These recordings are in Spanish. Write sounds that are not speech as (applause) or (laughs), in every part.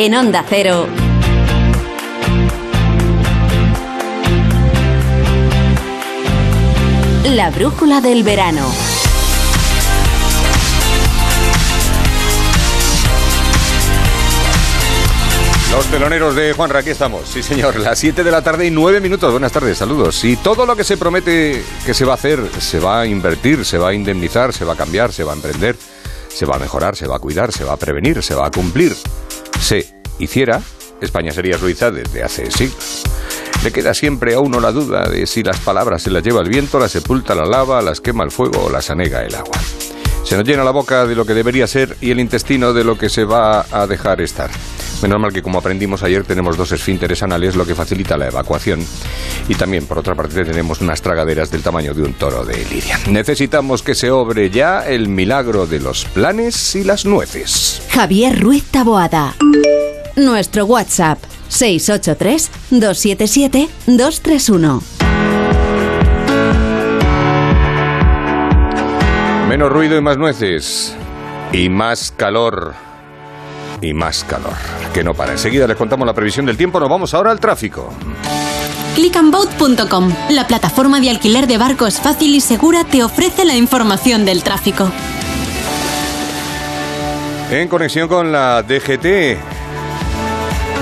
En Onda Cero. La brújula del verano. Los teloneros de Juanra, aquí estamos. Sí, señor. Las 7 de la tarde y 9 minutos. Buenas tardes, saludos. Y todo lo que se promete que se va a hacer, se va a invertir, se va a indemnizar, se va a cambiar, se va a emprender, se va a mejorar, se va a cuidar, se va a prevenir, se va a cumplir. Se hiciera, España sería Suiza desde hace siglos. Le queda siempre a uno la duda de si las palabras se las lleva el viento, las sepulta la lava, las quema el fuego o las anega el agua. Se nos llena la boca de lo que debería ser y el intestino de lo que se va a dejar estar. Menos mal que como aprendimos ayer tenemos dos esfínteres anales, lo que facilita la evacuación. Y también, por otra parte, tenemos unas tragaderas del tamaño de un toro de lidia. Necesitamos que se obre ya el milagro de los planes y las nueces. Javier Ruiz Taboada. Nuestro WhatsApp 683 277 231. Menos ruido y más nueces. Y más calor. Y más calor. Que no para. Enseguida les contamos la previsión del tiempo. Nos vamos ahora al tráfico. Clickandboat.com, la plataforma de alquiler de barcos fácil y segura, te ofrece la información del tráfico. En conexión con la DGT.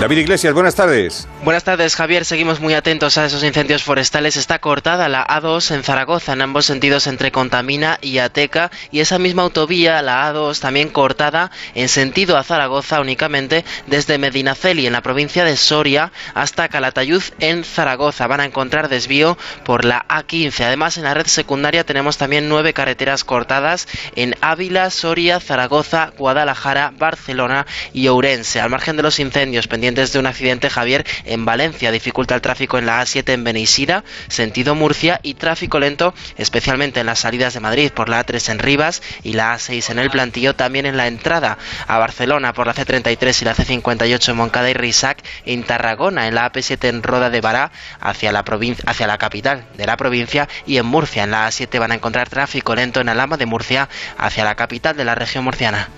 David Iglesias, buenas tardes. Buenas tardes, Javier. Seguimos muy atentos a esos incendios forestales. Está cortada la A2 en Zaragoza, en ambos sentidos entre Contamina y Ateca, y esa misma autovía, la A2, también cortada en sentido a Zaragoza únicamente desde Medinaceli, en la provincia de Soria, hasta Calatayud, en Zaragoza. Van a encontrar desvío por la A15. Además, en la red secundaria tenemos también nueve carreteras cortadas en Ávila, Soria, Zaragoza, Guadalajara, Barcelona y Ourense. Al margen de los incendios pendientes de un accidente, Javier, en Valencia dificulta el tráfico en la A7 en Beneisida, sentido Murcia y tráfico lento especialmente en las salidas de Madrid por la A3 en Rivas y la A6 en el Plantillo, también en la entrada a Barcelona por la C33 y la C58 en Moncada y Risac, en Tarragona en la AP7 en Roda de Bará hacia la, hacia la capital de la provincia y en Murcia en la A7 van a encontrar tráfico lento en Alama de Murcia hacia la capital de la región murciana.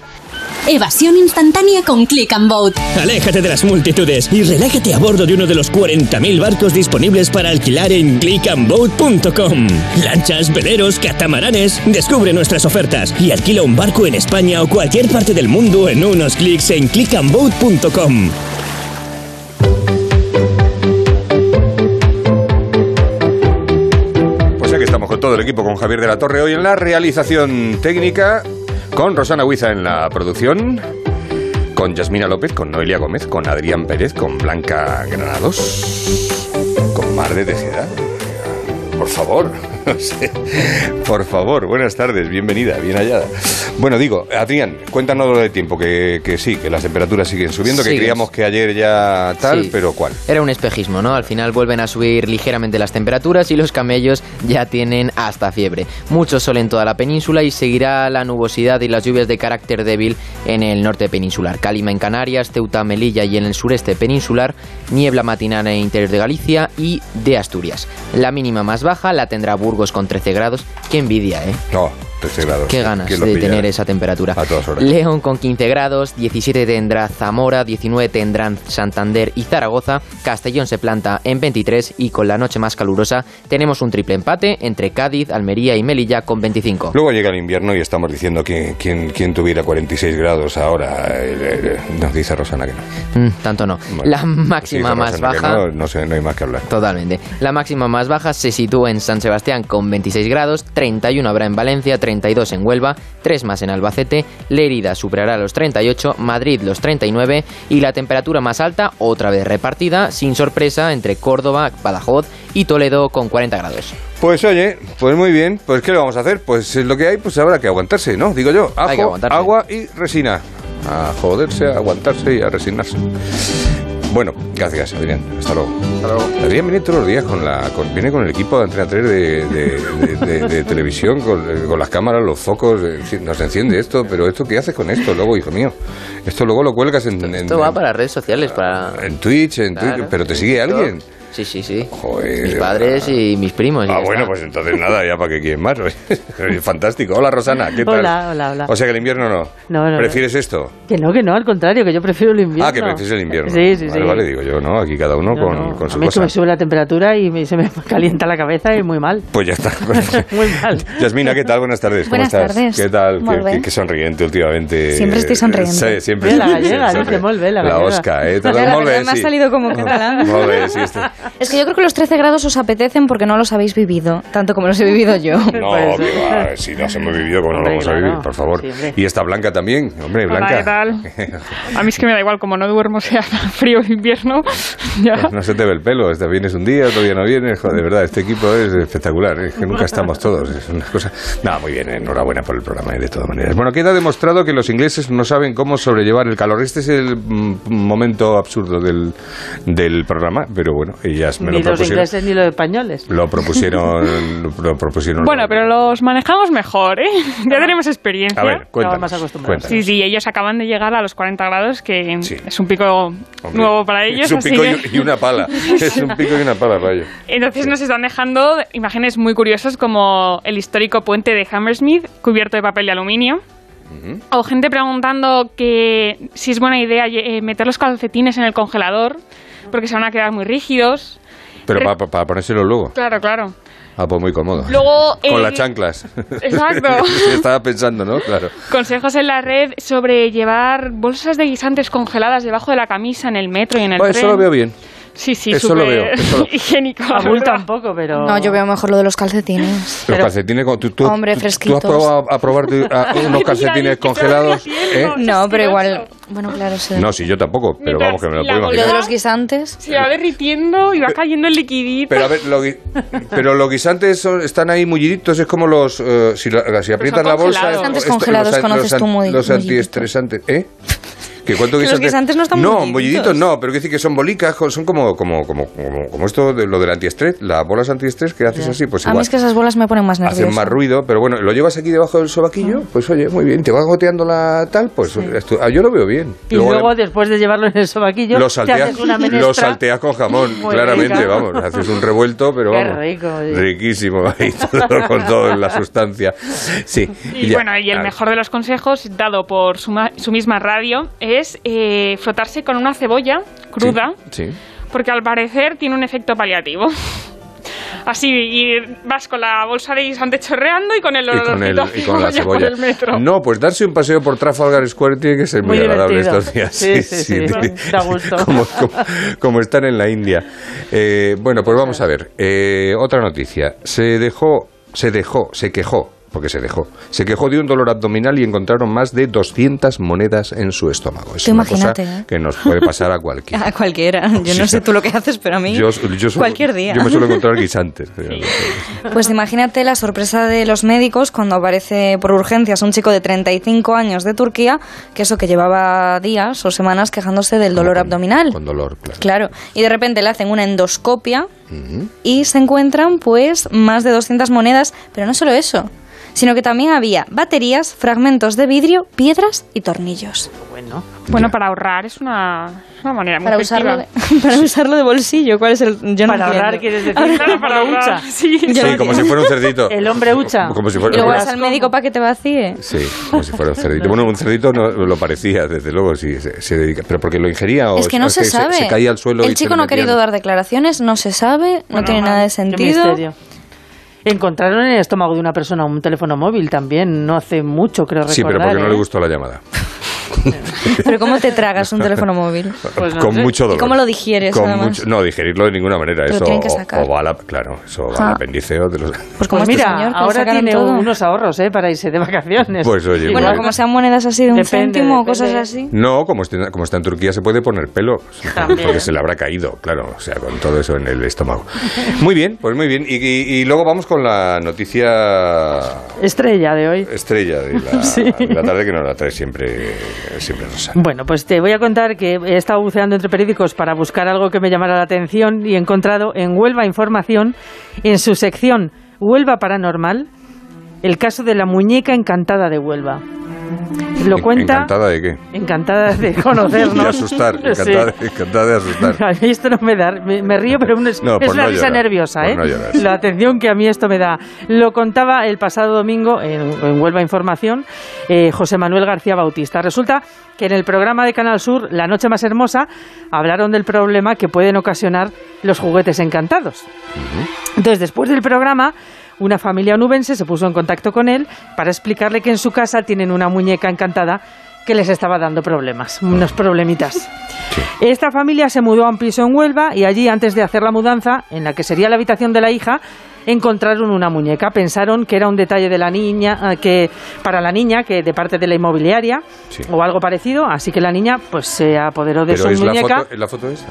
Evasión instantánea con Click and Boat. Aléjate de las multitudes y relájate a bordo de uno de los 40.000 barcos disponibles para alquilar en clickandboat.com. Lanchas, veleros, catamaranes. Descubre nuestras ofertas y alquila un barco en España o cualquier parte del mundo en unos clics en clickandboat.com. Pues aquí estamos con todo el equipo, con Javier de la Torre hoy en la realización técnica, con Rosana Huiza en la producción, con Yasmina López, con Noelia Gómez, con Adrián Pérez, con Blanca Granados, con Mar de Tejeda. Por favor, (laughs) por favor, buenas tardes, bienvenida, bien hallada. Bueno, digo, Adrián, cuéntanos lo de tiempo, que, que sí, que las temperaturas siguen subiendo, que creíamos que ayer ya tal, Sí. pero ¿cuál? Era un espejismo, ¿no? Al final vuelven a subir ligeramente las temperaturas y los camellos ya tienen hasta fiebre. Mucho sol en toda la península y seguirá la nubosidad y las lluvias de carácter débil en el norte peninsular. Calima en Canarias, Ceuta, Melilla y en el sureste peninsular, niebla matinal en el interior de Galicia y de Asturias. La mínima más baja la tendrá Burgos con 13 grados. Qué envidia, ¿eh? 13 grados. Qué ganas ¿Quién lo de pilla? tener esa temperatura. A todas horas. León con 15 grados, 17 tendrá Zamora, 19 tendrán Santander y Zaragoza, Castellón se planta en 23 y con la noche más calurosa tenemos un triple empate entre Cádiz, Almería y Melilla con 25. Luego llega el invierno y estamos diciendo que quien, quien tuviera 46 grados ahora. eh, eh, nos dice Rosana que no. Mm, tanto no. Bueno, la máxima más Rosana baja... No, no sé, no hay más que hablar. Totalmente. La máxima más baja se sitúa en San Sebastián con 26 grados, 31 habrá en Valencia, 32 en Huelva, 3 más en Albacete, Lérida superará los 38, Madrid los 39 y la temperatura más alta, otra vez repartida, sin sorpresa, entre Córdoba, Badajoz y Toledo con 40 grados. Pues oye, pues muy bien, pues ¿qué le vamos a hacer? Pues es lo que hay, pues habrá que aguantarse, ¿no? Digo yo, Hay que ajo, agua y resina. A joderse, a aguantarse y a resignarse. Bueno, gracias, Adrián. Hasta luego. Adrián viene todos los días con la, con- viene con el equipo de Antena 3 de, de- de- de- de (laughs) televisión, con, eh, con las cámaras, los focos. eh, sí, nos enciende esto, pero ¿esto qué haces con esto luego, hijo mío? Esto luego lo cuelgas en, en- Esto va para redes sociales, para... en Twitch, en Claro, Twitch, pero te sigue alguien. Sí, sí, sí. Joder, mis padres y mis primos. y Ah, bueno, está. pues entonces nada, ya para qué quieren más. (laughs) Fantástico. Hola, Rosana, ¿qué tal? Hola, hola, hola. O sea que el invierno no. No, no, ¿Prefieres esto? Que no, que no, al contrario, que yo prefiero el invierno. Ah, que prefieres el invierno. Sí, sí, vale, sí. Vale, digo yo, ¿no? Aquí cada uno No, con, no. con A su mí es que cosa. me sube la temperatura y me- se me (laughs) calienta la cabeza y muy mal. Pues ya está. (laughs) Muy mal. Yasmina, ¿qué tal? Buenas tardes. ¿Cómo Buenas estás? tardes. ¿Qué tal? Qué, qué- qué sonriente últimamente. Siempre estoy sonriente. Sí, siempre la estoy- gallega, bé, la La gallega. Osca, ¿eh? La Todo molt verdad bé, me ha salido como catalán. Sí. (laughs) Es que yo creo que los 13 grados os apetecen porque no los habéis vivido, tanto como los he vivido yo. (laughs) No, (laughs) Pues, que va, si los hemos vivido, como no lo Hombre, vamos a vivir, por favor. Y está Blanca también, hombre, Hola, Blanca. ¿qué tal? A mí es que me da igual, como no duermo, sea frío o invierno. Ya. No se te ve el pelo, este vienes un día, otro día no vienes, joder, de verdad, este equipo es espectacular, es que nunca estamos todos, es una cosa... No, muy bien, enhorabuena por el programa, eh, de todas maneras. Bueno, queda demostrado que los ingleses no saben cómo sobrellevar el calor. Este es el mm, momento absurdo del, del programa, pero bueno, ellas me Ni lo los ingleses ni los españoles. Lo propusieron, (laughs) lo propusieron. Bueno, pero los manejamos mejor, ¿eh? Ya tenemos experiencia. A ver, cuéntanos. más acostumbrados. cuéntanos. Sí, sí, ellos acaban de llegar a los 40 grados, que Sí. es un pico Hombre, nuevo para ellos. Es un así pico que- y, una pala. (laughs) Es un pico y una pala para ellos. Entonces nos están dejando imágenes muy curiosas como el histórico puente de Hammersmith cubierto de papel de aluminio. O gente preguntando que si es buena idea eh, meter los calcetines en el congelador porque se van a quedar muy rígidos. Pero Re- para, para ponérselo luego. Claro, claro. Ah, pues muy cómodo. Luego, (laughs) Con eh, las chanclas. Exacto. (laughs) Estaba pensando, ¿no? Claro. Consejos en la red sobre llevar bolsas de guisantes congeladas debajo de la camisa en el metro y en el tren. eso lo veo bien. Sí, sí, Eso lo veo, eso lo- (laughs) higiénico. Abulta un poco, pero... No, yo veo mejor lo de los calcetines. Los calcetines, con- tú, tú, Hombre, tú- tú fresquitos. has probado a, a probarte a- (laughs) unos calcetines congelados. ¿eh? No, pero igual... Bueno, claro, sí. No, sí, yo tampoco, pero Mientras vamos, que me lo puedo Lo imaginar. de los guisantes... Se va derritiendo y va cayendo el liquidito. Pero a ver, lo pero los guisantes son- están ahí mulliditos, es como los. eh, si, la- si aprietas la bolsa. congelados. Guisantes congelados los, conoces los, tú muy- Los mulliditos. antiestresantes. ¿Eh? ¿Que cuánto Que los guisantes no están No, mulliditos no, pero quiere decir que son bolicas, son como, como, como, como, como esto de lo del antiestrés, las bolas antiestrés que haces así, pues A mí igual. es que esas bolas me ponen más nerviosa. Hacen más ruido, pero bueno, lo llevas aquí debajo del sobaquillo, pues oye, muy bien, te vas goteando la tal, pues esto- ah, yo lo veo bien. Y luego, después de llevarlo en el sobaquillo, lo te salteas, haces una menestra. lo salteas con jamón, Muy claramente, rica. vamos. Haces un revuelto, pero Qué vamos. rico, riquísimo, ahí todo, con toda la sustancia. Sí. Y bueno, y el Ah, mejor de los consejos, dado por su, ma- su misma radio, es eh, frotarse con una cebolla cruda, Sí. sí. porque al parecer tiene un efecto paliativo. (laughs) Así, y vas con la bolsa de guisante chorreando y con el Y con, el, olorcito a y con la (laughs) cebolla por cebolla. el metro. No, pues darse un paseo por Trafalgar Square tiene que ser muy, Muy agradable estos días. Sí, sí, sí, da gusto. (laughs) Como, como- como están en la India. Eh, bueno, pues vamos a ver. Eh, otra noticia. Se dejó, se dejó, se quejó. Porque se dejó. Se quejó de un dolor abdominal y encontraron más de 200 monedas en su estómago. Es Tú una imagínate, cosa ¿eh? que nos puede pasar a (laughs) cualquiera. A cualquiera. Yo Sí, no sé tú lo que haces, pero a mí Yo, yo suelo- cualquier día. Yo me suelo encontrar guisantes. (laughs) Pues imagínate la sorpresa de los médicos cuando aparece por urgencias un chico de 35 años de Turquía, que eso que llevaba días o semanas quejándose del dolor Con- abdominal. Con dolor, claro. Claro, y de repente le hacen una endoscopia y se encuentran pues más de 200 monedas, pero no solo eso, sino que también había baterías, fragmentos de vidrio, piedras y tornillos. Bueno, Bueno, para ahorrar es una, una manera muy Para usarlo, de, (laughs) para usarlo de bolsillo, ¿cuál es el...? Yo no para ahorrar, entiendo. quieres decir, Claro, para (laughs) ahorrar. hucha. Sí. Sí, no como si fuera un cerdito. El hombre hucha. Como si Y fuera, luego Verás vas al médico para que te vacíe. Sí, como si fuera un cerdito. Bueno, un cerdito no lo parecía, desde luego, sí, se, se dedica. ¿Pero porque lo ingería o Es que no o se sabe. Se, caía al suelo y el se chico no ha querido dar declaraciones, no se sabe, no Bueno, tiene nada de qué sentido. misterio. Encontraron en el estómago de una persona un teléfono móvil también, no hace mucho, creo recordar. Sí, pero porque no ¿eh? le gustó la llamada. (laughs) Pero ¿cómo te tragas un teléfono móvil? Pues no con mucho ¿Y dolor. cómo lo digieres, Con además? mucho- no, digerirlo de ninguna manera. Pero eso tienen que o- sacar. O, va a la, claro, eso va al Ah. apéndice o de los... Pues como Pues este mira, señor, ahora tiene todo. unos ahorros ¿eh? para irse de vacaciones. Pues oye, Bueno, como sean monedas así de un Depende, céntimo o cosas así. No, como está, como está en Turquía se puede poner pelo, También. porque se le habrá caído, claro, o sea, con todo eso en el estómago. Muy bien, pues muy bien. Y, y- y luego vamos con la noticia Estrella de hoy. estrella de la, (laughs) Sí. de la tarde que nos la trae siempre, Bueno, pues te voy a contar que he estado buceando entre periódicos para buscar algo que me llamara la atención y he encontrado en Huelva Información, en su sección Huelva Paranormal, el caso de la muñeca encantada de Huelva. Lo cuenta. ¿Encantada de qué? Encantada de (laughs) conocernos. de asustar, encantada, encantada de asustar. (laughs) A mí esto no me da, me, me río, pero es, No, es una no risa llorar, nerviosa, ¿eh? no. La atención que a mí esto me da. Lo contaba el pasado domingo en, en Huelva Información eh, José Manuel García Bautista. Resulta que en el programa de Canal Sur, La Noche Más Hermosa, hablaron del problema que pueden ocasionar los juguetes encantados. Entonces, después del programa, una familia onubense se puso en contacto con él para explicarle que en su casa tienen una muñeca encantada que les estaba dando problemas, unos problemitas. Esta familia se mudó a un piso en Huelva y allí, antes de hacer la mudanza, en la que sería la habitación de la hija, encontraron una muñeca. Pensaron que era un detalle de la niña, eh, que para la niña, que de parte de la inmobiliaria Sí. o algo parecido. Así que la niña, pues, se apoderó de Pero su es la, muñeca. foto, ¿es la foto esa?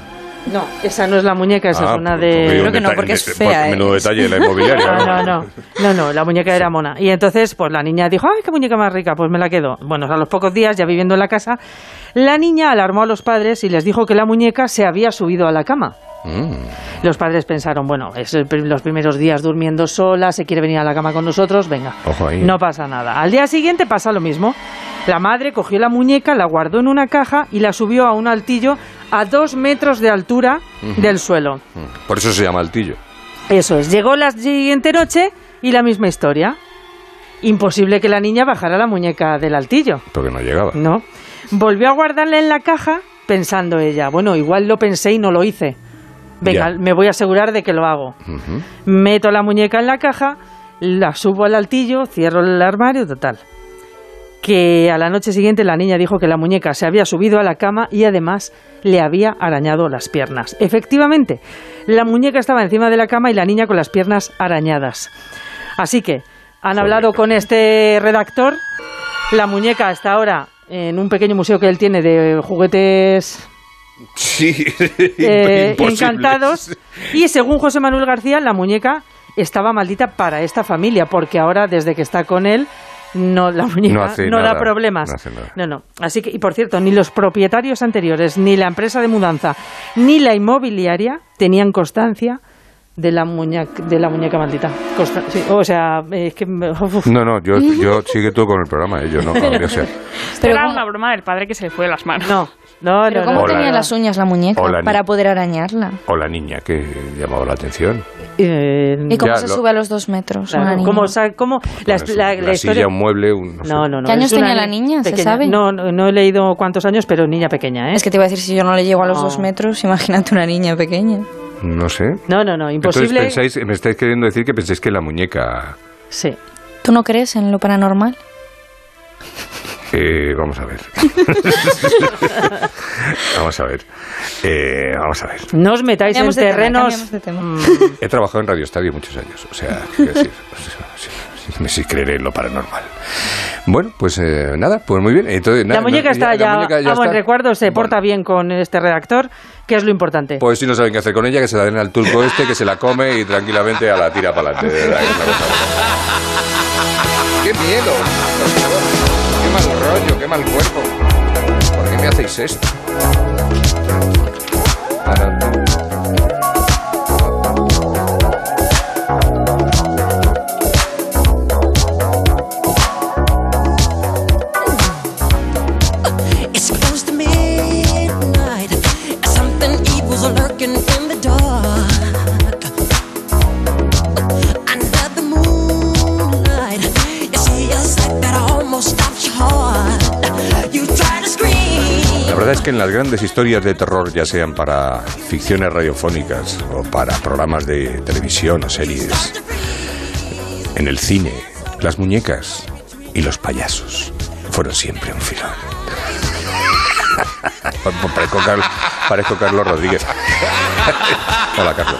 No, esa no es la muñeca, esa Ah, es una pues, de. un Creo que no, porque es fea, ¿eh? Menudo detalle de la inmobiliaria. (laughs) No, no, no, no, no, la muñeca era mona. Y entonces, pues la niña dijo, ay, qué muñeca más rica, pues me la quedo. Bueno, a los pocos días, ya viviendo en la casa, la niña alarmó a los padres y les dijo que la muñeca se había subido a la cama. Mm. Los padres pensaron, bueno, es el los primeros días durmiendo sola, se quiere venir a la cama con nosotros, venga, Ojo ahí. no pasa nada. Al día siguiente pasa lo mismo. La madre cogió la muñeca, la guardó en una caja y la subió a un altillo a dos metros de altura del suelo. Por eso se llama altillo. Eso es, llegó la siguiente noche y la misma historia. Imposible que la niña bajara la muñeca del altillo. Porque no llegaba. No. Volvió a guardarla en la caja pensando ella, bueno, igual lo pensé y no lo hice. Venga, Ya. me voy a asegurar de que lo hago. Meto la muñeca en la caja, la subo al altillo, cierro el armario, total. Que a la noche siguiente la niña dijo que la muñeca se había subido a la cama y además le había arañado las piernas. Efectivamente, la muñeca estaba encima de la cama y la niña con las piernas arañadas. Así que han hablado con este redactor. La muñeca está ahora en un pequeño museo que él tiene de juguetes Sí, (laughs) eh, encantados. Y según José Manuel García, la muñeca estaba maldita para esta familia, porque ahora, desde que está con él, no la muñeca No da problemas. no hace nada. No, no. Así que, y por cierto, ni los propietarios anteriores, ni la empresa de mudanza, ni la inmobiliaria tenían constancia de la muñeca, de la muñeca maldita. Consta- sí, o sea, es que... (laughs) uf. No, no, yo, yo sigue tú con el programa, ¿eh? yo no. o sea, Esto era una broma del padre que se le fue de las manos. No, no, ¿Pero no, cómo no. Tenía las uñas la muñeca Hola, para poder arañarla? o la niña que llamaba la atención. Eh, ¿Y cómo Ya, se lo- sube a los dos metros? claro? ¿cómo, sa- cómo- la, eso, la- una la historia- silla, un mueble, un... No, sé. No, no, no. ¿Qué años tenía la niña? ¿Se pequeña. sabe? No, no, no he leído cuántos años, pero niña pequeña, ¿eh? Es que te iba a decir, si yo no le llego a los No. dos metros, (laughs) imagínate una niña pequeña. No sé. No, no, no, imposible. Entonces pensáis, me estáis queriendo decir que pensáis que la muñeca... Sí. ¿Tú no crees en lo paranormal? Eh, vamos a ver. (laughs) vamos a ver. Eh, vamos a ver. No os metáis en Cambiamos de tema, terrenos. de tema. Mm, He trabajado en Radio Estadio muchos años, o sea, quiero decir, (laughs) sí, sí, sí creeré en lo paranormal. Bueno, pues eh, nada, pues muy bien. Entonces, nada, la muñeca no, está la ya, muñeca ya a buen está. recuerdo, se Bueno, porta bien con este redactor, que es lo importante. Pues si no saben qué hacer con ella, que se la den al turco este, que se la come y tranquilamente a la tira para adelante. ¡Qué miedo! ¡Qué mal rollo! ¡Qué mal cuerpo! ¿Por qué me hacéis esto? En las grandes historias de terror, ya sean para ficciones radiofónicas o para programas de televisión o series, en el cine, las muñecas y los payasos fueron siempre un filón. (laughs) parezco, Carlos, parezco Carlos Rodríguez. (laughs) Hola, Carlos.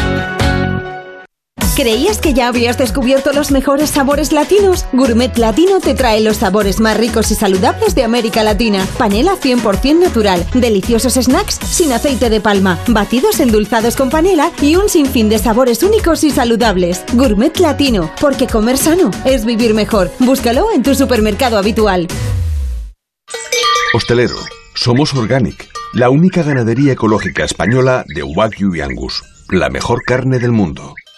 ¿Creías que ya habías descubierto los mejores sabores latinos? Gourmet Latino te trae los sabores más ricos y saludables de América Latina. Panela 100% natural, deliciosos snacks sin aceite de palma, batidos endulzados con panela y un sinfín de sabores únicos y saludables. Gourmet Latino, porque comer sano es vivir mejor. Búscalo en tu supermercado habitual. Hostelero, somos Organic, la única ganadería ecológica española de Wagyu y Angus, la mejor carne del mundo.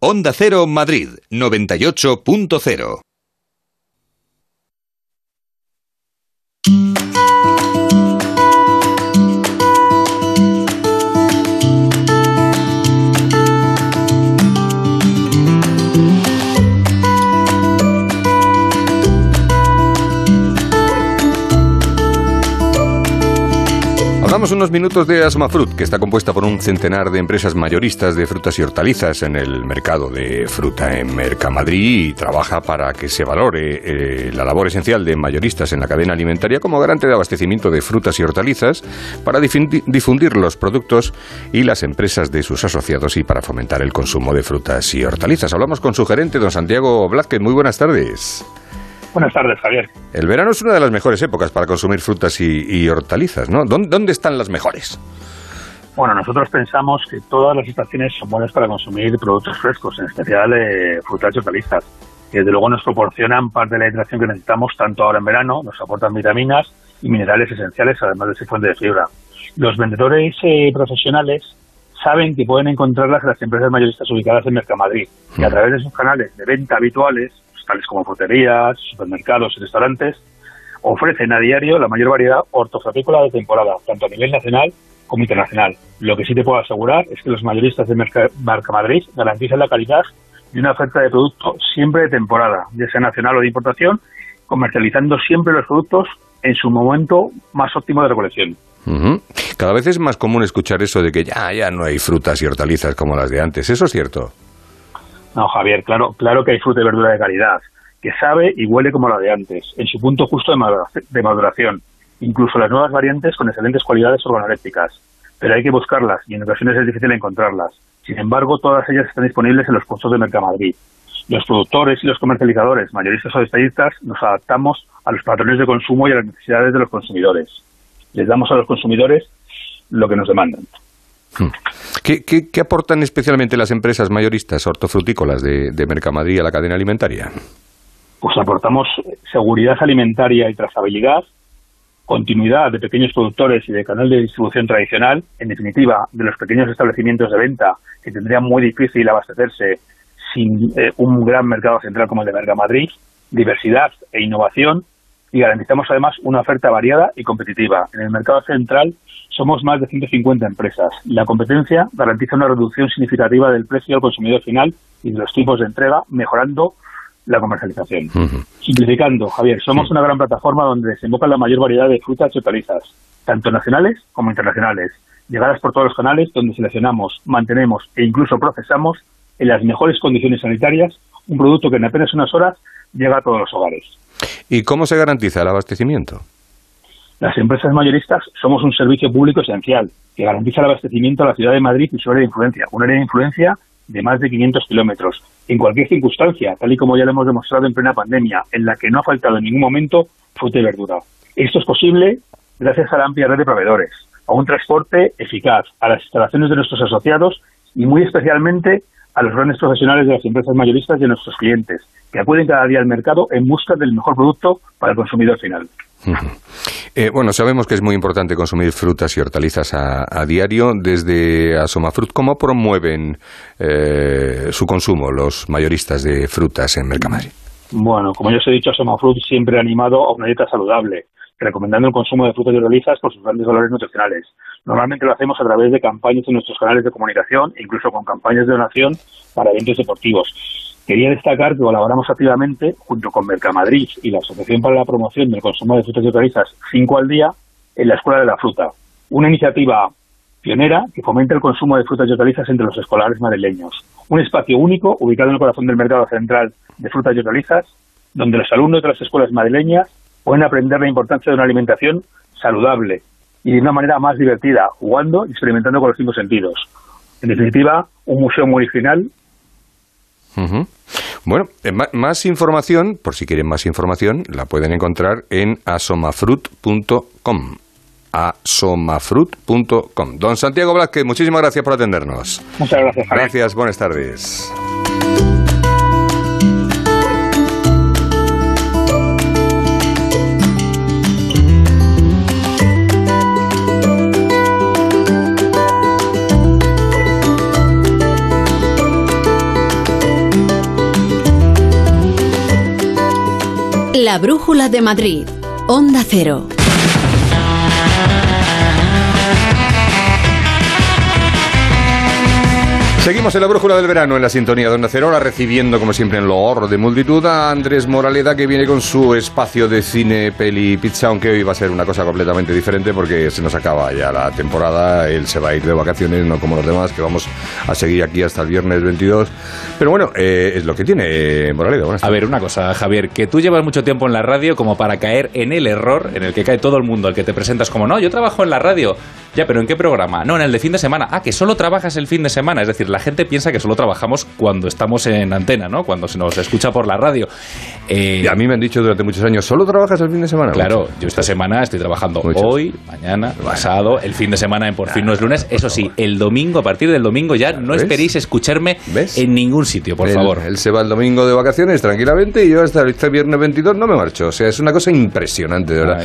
Onda Cero Madrid 98.0 Hablamos unos minutos de Asma Fruit, que está compuesta por un centenar de empresas mayoristas de frutas y hortalizas en el mercado de fruta en Mercamadrid y trabaja para que se valore eh, la labor esencial de mayoristas en la cadena alimentaria como garante de abastecimiento de frutas y hortalizas para difundi- difundir los productos y las empresas de sus asociados y para fomentar el consumo de frutas y hortalizas. Hablamos con su gerente, don Santiago Blázquez. Muy buenas tardes. Buenas tardes, Javier. El verano es una de las mejores épocas para consumir frutas y, y hortalizas, ¿no? ¿Dónde, dónde están las mejores? Bueno, nosotros pensamos que todas las estaciones son buenas para consumir productos frescos, en especial eh, frutas y hortalizas. Que desde luego nos proporcionan parte de la hidratación que necesitamos tanto ahora en verano, nos aportan vitaminas y minerales esenciales, además de ser fuente de fibra. Los vendedores eh, profesionales saben que pueden encontrarlas en las empresas mayoristas ubicadas en Mercamadrid, que a través de sus canales de venta habituales, tales como fruterías, supermercados y restaurantes, ofrecen a diario la mayor variedad hortofrutícola de temporada, tanto a nivel nacional como internacional. Lo que sí te puedo asegurar es que los mayoristas de Merca- Mercamadrid garantizan la calidad de una oferta de producto siempre de temporada, ya sea nacional o de importación, comercializando siempre los productos en su momento más óptimo de recolección. Cada vez es más común escuchar eso de que ya, ya no hay frutas y hortalizas como las de antes. ¿Eso es cierto? No, Javier, claro, claro que hay fruta y verdura de calidad, que sabe y huele como la de antes, en su punto justo de madura- de maduración, incluso las nuevas variantes con excelentes cualidades organolépticas. Pero hay que buscarlas y en ocasiones es difícil encontrarlas. Sin embargo, todas ellas están disponibles en los puestos de Mercamadrid. Los productores y los comercializadores, mayoristas o detallistas, nos adaptamos a los patrones de consumo y a las necesidades de los consumidores. les damos a los consumidores lo que nos demandan. ¿Qué, qué, qué aportan especialmente las empresas mayoristas hortofrutícolas de, de Mercamadrid a la cadena alimentaria? Pues aportamos seguridad alimentaria y trazabilidad, continuidad de pequeños productores y de canal de distribución tradicional, en definitiva, de los pequeños establecimientos de venta que tendrían muy difícil abastecerse sin eh, un gran mercado central como el de Mercamadrid, diversidad e innovación y garantizamos además una oferta variada y competitiva. En el mercado central somos más de 150 empresas. La competencia garantiza una reducción significativa del precio al consumidor final y de los tipos de entrega, mejorando la comercialización. Simplificando, Javier, somos una gran plataforma donde desemboca la mayor variedad de frutas y hortalizas, tanto nacionales como internacionales, llegadas por todos los canales donde seleccionamos, mantenemos e incluso procesamos en las mejores condiciones sanitarias un producto que en apenas unas horas llega a todos los hogares. ¿Y cómo se garantiza el abastecimiento? Las empresas mayoristas somos un servicio público esencial que garantiza el abastecimiento a la ciudad de Madrid y su área de influencia, un área de influencia de más de 500 kilómetros, en cualquier circunstancia, tal y como ya lo hemos demostrado en plena pandemia, en la que no ha faltado en ningún momento fruta y verdura. Esto es posible gracias a la amplia red de proveedores, a un transporte eficaz, a las instalaciones de nuestros asociados y muy especialmente a los grandes profesionales de las empresas mayoristas y a nuestros clientes, que acuden cada día al mercado en busca del mejor producto para el consumidor final. Eh, bueno, sabemos que es muy importante consumir frutas y hortalizas a, a diario. Desde Asomafrut, ¿cómo promueven eh, su consumo los mayoristas de frutas en Mercamadrid? Bueno, como ya os he dicho, Somafruit siempre ha animado a una dieta saludable, recomendando el consumo de frutas y hortalizas por sus grandes valores nutricionales. Normalmente lo hacemos a través de campañas en nuestros canales de comunicación, incluso con campañas de donación para eventos deportivos. Quería destacar que colaboramos activamente junto con Mercamadrid y la Asociación para la Promoción del Consumo de Frutas y Hortalizas 5 al día en la Escuela de la Fruta, una iniciativa pionera que fomenta el consumo de frutas y hortalizas entre los escolares madrileños. Un espacio único ubicado en el corazón del mercado central de frutas y hortalizas, donde los alumnos de las escuelas madrileñas pueden aprender la importancia de una alimentación saludable y de una manera más divertida, jugando y experimentando con los cinco sentidos. En definitiva, un museo muy original. Bueno, eh, más información, por si quieren más información, la pueden encontrar en asomafrut.com. asomafrut.com. Don Santiago Blázquez, muchísimas gracias por atendernos. Muchas gracias, Javier. Gracias, buenas tardes. La Brújula de Madrid. Onda Cero. Seguimos en la brújula del verano en la sintonía de Onda Cerola, recibiendo como siempre en lo horror de multitud a Andrés Moraleda que viene con su espacio de cine, peli, pizza, aunque hoy va a ser una cosa completamente diferente porque se nos acaba ya la temporada, él se va a ir de vacaciones, no como los demás, que vamos a seguir aquí hasta el viernes 22. Pero bueno, eh, es lo que tiene eh, Moraleda. Buenas A ver, una cosa, Javier, que tú llevas mucho tiempo en la radio como para caer en el error en el que cae todo el mundo, al que te presentas como, no, yo trabajo en la radio. Ya, pero ¿en qué programa? No, en el de fin de semana. Ah, que solo trabajas el fin de semana. Es decir, la gente piensa que solo trabajamos cuando estamos en antena, ¿no? Cuando se nos escucha por la radio. Eh, Y a mí me han dicho durante muchos años, ¿solo trabajas el fin de semana? Claro, yo esta semana estoy trabajando hoy, mañana, pasado, el fin de semana en Por fin no es lunes. Eso sí, el domingo, a partir del domingo ya no ¿ves? esperéis escucharme en ningún sitio, por Él- favor. Él se va el domingo de vacaciones tranquilamente y yo hasta este viernes 22 no me marcho. O sea, es una cosa impresionante, de verdad.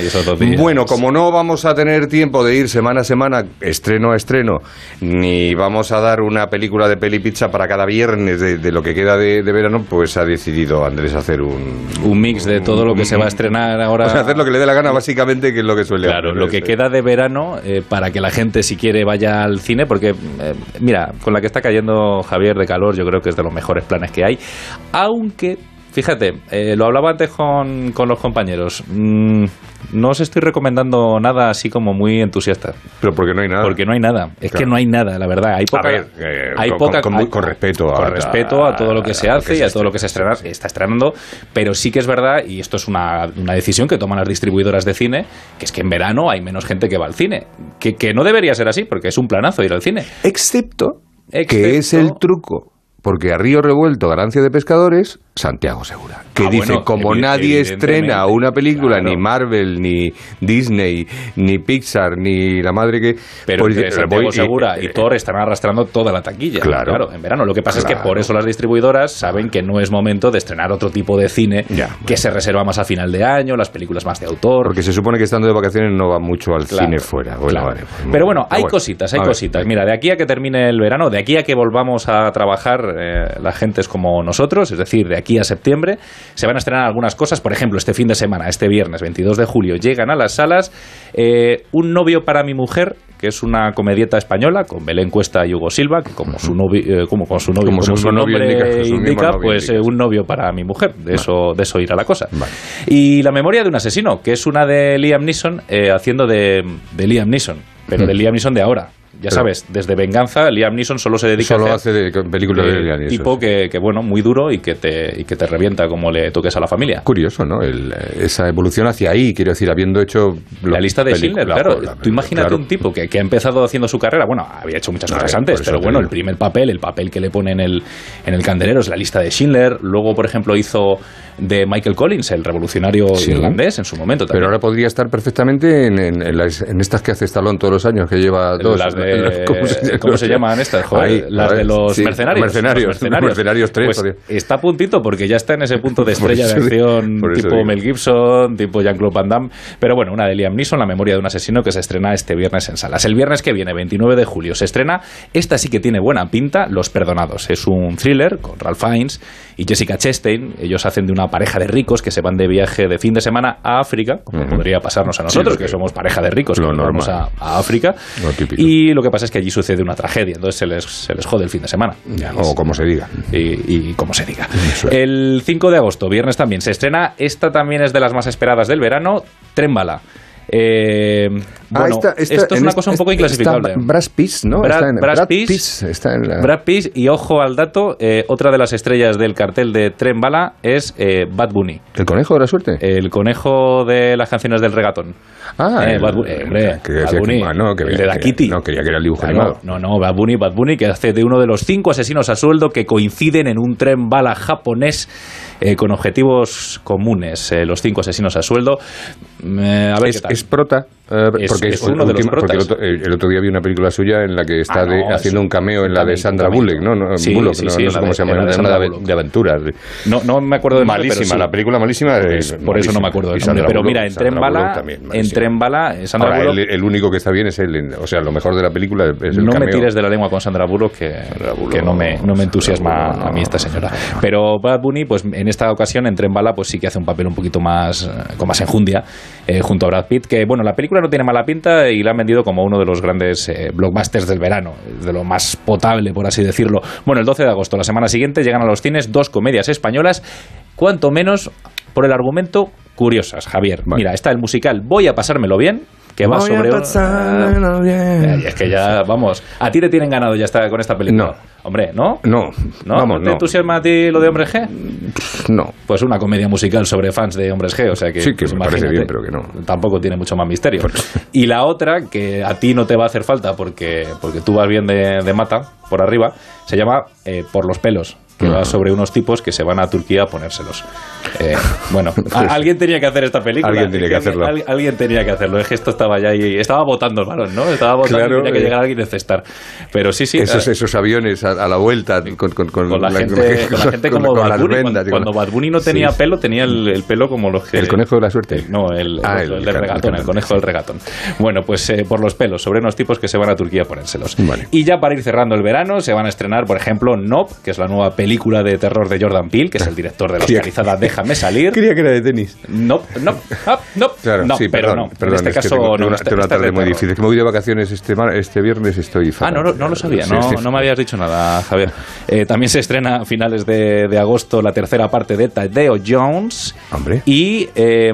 Bueno, como no vamos a tener tiempo de ir semana a semana, estreno a estreno, ni vamos a dar una película de peli pizza para cada viernes de, de lo que queda de, de verano, pues ha decidido Andrés hacer un... Un mix de todo lo que se va a estrenar ahora. O sea, hacer lo que le dé la gana, básicamente, que es lo que suele Claro, hacer, lo que este. queda de verano eh, para que la gente, si quiere, vaya al cine, porque, eh, mira, con la que está cayendo Javier de calor, yo creo que es de los mejores planes que hay. Aunque, fíjate, eh, lo hablaba antes con, con los compañeros, mm, no os estoy recomendando nada así como muy entusiasta. Pero porque no hay nada. Porque no hay nada. Es que no hay nada, la verdad. Hay poca, a ver, eh, hay con, poca con- con- con respeto a, con respeto a todo lo que se a hace y a todo lo que se estrena, está estrenando, pero sí que es verdad, y esto es una, una decisión que toman las distribuidoras de cine, que es que en verano hay menos gente que va al cine. Que, que no debería ser así, porque es un planazo ir al cine. Excepto, que es el truco porque a Río Revuelto, ganancia de pescadores, Santiago Segura. Que Ah, dice, bueno, como nadie estrena una película, claro. ni Marvel, ni Disney, ni Pixar, ni la madre que... Pero pues Santiago voy- Segura y, Thor están arrastrando toda la taquilla. Claro. en verano. Lo que pasa es que por eso las distribuidoras saben que no es momento de estrenar otro tipo de cine que se reserva más a final de año, las películas más de autor. Porque se supone que estando de vacaciones no va mucho al cine fuera. Bueno, vale, pues, Pero bueno, hay bueno. cositas, hay A ver, cositas. Mira, de aquí a que termine el verano, de aquí a que volvamos a trabajar eh, la gente es como nosotros, es decir, de aquí a septiembre, se van a estrenar algunas cosas. Por ejemplo, este fin de semana, este viernes 22 de julio, llegan a las salas eh, Un novio para mi mujer, que es una comedieta española con Belén Cuesta y Hugo Silva, que como su novio, eh, como con su novio, Como como su su novio nombre indica, pues indica, eh, un novio para mi mujer. De eso, de eso irá la cosa. Y La memoria de un asesino, que es una de Liam Neeson eh, haciendo de, de Liam Neeson, pero de Liam Neeson de ahora. Ya Pero- sabes, desde Venganza, Liam Neeson solo se dedica Solo a hace hacer de películas de eh, Liam Neeson, tipo que, que, bueno, muy duro y que te, y que te revienta como le toques a la familia. Curioso, ¿no? El, esa evolución hacia ahí, quiero decir, habiendo hecho... La lista de Schindler, claro. Tú imagínate claro. un tipo que, que ha empezado haciendo su carrera, bueno, había hecho muchas cosas antes, pero bueno, el primer papel, el papel que le pone en el, en el candelero es la lista de Schindler. Luego, por ejemplo, hizo de Michael Collins, el revolucionario Sí. irlandés, en su momento también. Pero ahora podría estar perfectamente en, en- en las- en estas que hace Stallone todos los años, que lleva dos... Las de- ¿Cómo ¿cómo se (laughs) llaman estas? Joder, Ahí, las de los sí, mercenarios. Mercenarios, Los mercenarios. mercenarios tres, Pues está a puntito porque ya está en ese punto de (laughs) estrella de acción tipo digo. Mel Gibson, tipo Jean-Claude Van Damme. Pero bueno, una de Liam Neeson, La memoria de un asesino, que se estrena este viernes en salas. El viernes que viene, 29 de julio, se estrena. Esta sí que tiene buena pinta, Los Perdonados. Es un thriller con Ralph Fiennes y Jessica Chastain. Ellos hacen de una pareja de ricos que se van de viaje de fin de semana a África, como podría pasarnos a nosotros, que que- somos pareja de ricos, que nos vamos a, a África. Lo lo que pasa es que allí sucede una tragedia, entonces se les, se les jode el fin de semana. O como se diga. Y, y como se diga. El 5 de agosto, viernes también, se estrena. Esta también es de las más esperadas del verano, Tren Bala. Eh, Ah, bueno, esta- esta- esto es una esta- cosa un poco inclasificable. Brad Pitt, ¿no? Brad, Está en- Brad Brad Pitt, Pitt está en la- Brad Pitt, y ojo al dato, eh, otra de las estrellas del cartel de Tren Bala es eh, Bad Bunny. ¿El conejo de la suerte? El conejo de las canciones del reggaetón. Ah, Eh, el- Bad hombre, que Bad decía que- Bunny, no, que el veía- de la que- Kitty. No, quería que era el dibujo Claro, animado. no, no, Bad Bunny, Bad Bunny, que hace de uno de los cinco asesinos a sueldo que coinciden en un tren bala japonés eh, con objetivos comunes. los cinco asesinos a sueldo. Eh, a ver es, qué tal. es prota, Es- porque es uno de los última- porque el, otro, el otro día vi una película suya en la que está Ah, de- no, haciendo un cameo en la de Sandra. Bullock, ¿no? no Sí, Bullock, sí, sí, no sé cómo de- se llama, de una de, de aventuras. No, no me acuerdo nombre, malísima, la película malísima. Por eso no me acuerdo del nombre. Pero Bullock, mira, en Tren Bala, en. Tren Bala, eh, Sandra Ahora, Bullock. el, el único que está bien es el, o sea, lo mejor de la película es el no me cameo. tires de la lengua con Sandra Bullock que, que no me, no me entusiasma a mí esta señora. Pero Bad Bunny, pues en esta ocasión en Tren Bala, pues sí que hace un papel un poquito más eh, con más enjundia eh, junto a Brad Pitt, que bueno, la película no tiene mala pinta y la han vendido como uno de los grandes eh, blockbusters del verano, de lo más potable, por así decirlo. Bueno, el 12 de agosto, la semana siguiente, llegan a los cines dos comedias españolas, cuanto menos por el argumento curiosas, Javier. Mira, está el musical Voy a pasármelo bien, que va Voy a sobre pasármelo bien. Ay, es que ya, vamos, a ti te tienen ganado ya está con esta película. No. Hombre, ¿no? No, ¿No? vamos, ¿Te no. entusiasma a ti lo de Hombres G? No. Pues una comedia musical sobre fans de Hombres G, o sea que... Sí, que pues me parece bien, pero que no. Tampoco tiene mucho más misterio. Y la otra, que a ti no te va a hacer falta porque, porque tú vas bien de, de mata, por arriba, se llama eh, Por los pelos, que va sobre unos tipos que se van a Turquía a ponérselos. Eh, bueno, (laughs) a- alguien tenía que hacer esta película. Alguien tenía que hacerlo. Al- alguien tenía que hacerlo. Es que esto estaba ya ahí. Estaba votando el balón, ¿no? Estaba votando Claro, y tenía que eh. llegar alguien a cestar. Pero sí, sí. esos, esos aviones a, a la vuelta con, con, con, con la, gente, con la gente con- como Bad Bunny, vendas cuando, y cuando Bad Bunny no tenía Sí. pelo, tenía el, el pelo como los que... El conejo de la suerte. No, el, Ah, el, el el del regatón, el conejo del regatón. Bueno, pues eh, por los pelos, sobre unos tipos que se van a Turquía a ponérselos. Vale. Y ya para ir cerrando el verano, se van a estrenar, por ejemplo, Nope, que es la nueva película de terror de Jordan Peele, que es el director de la (laughs) oscarizada Déjame salir. (laughs) Creía que era de tenis. Nope. Claro, no, sí, pero perdón, no. perdón, en este es caso, tengo, no, una, tengo una esta es de tarde muy difícil. Que me voy de vacaciones este, este viernes estoy Ah, fatal. no, lo- no lo sabía, no, sí, no me habías dicho nada, Javier. Eh, también se estrena a finales de, de agosto la tercera parte de Tadeo Jones. Hombre. Y eh,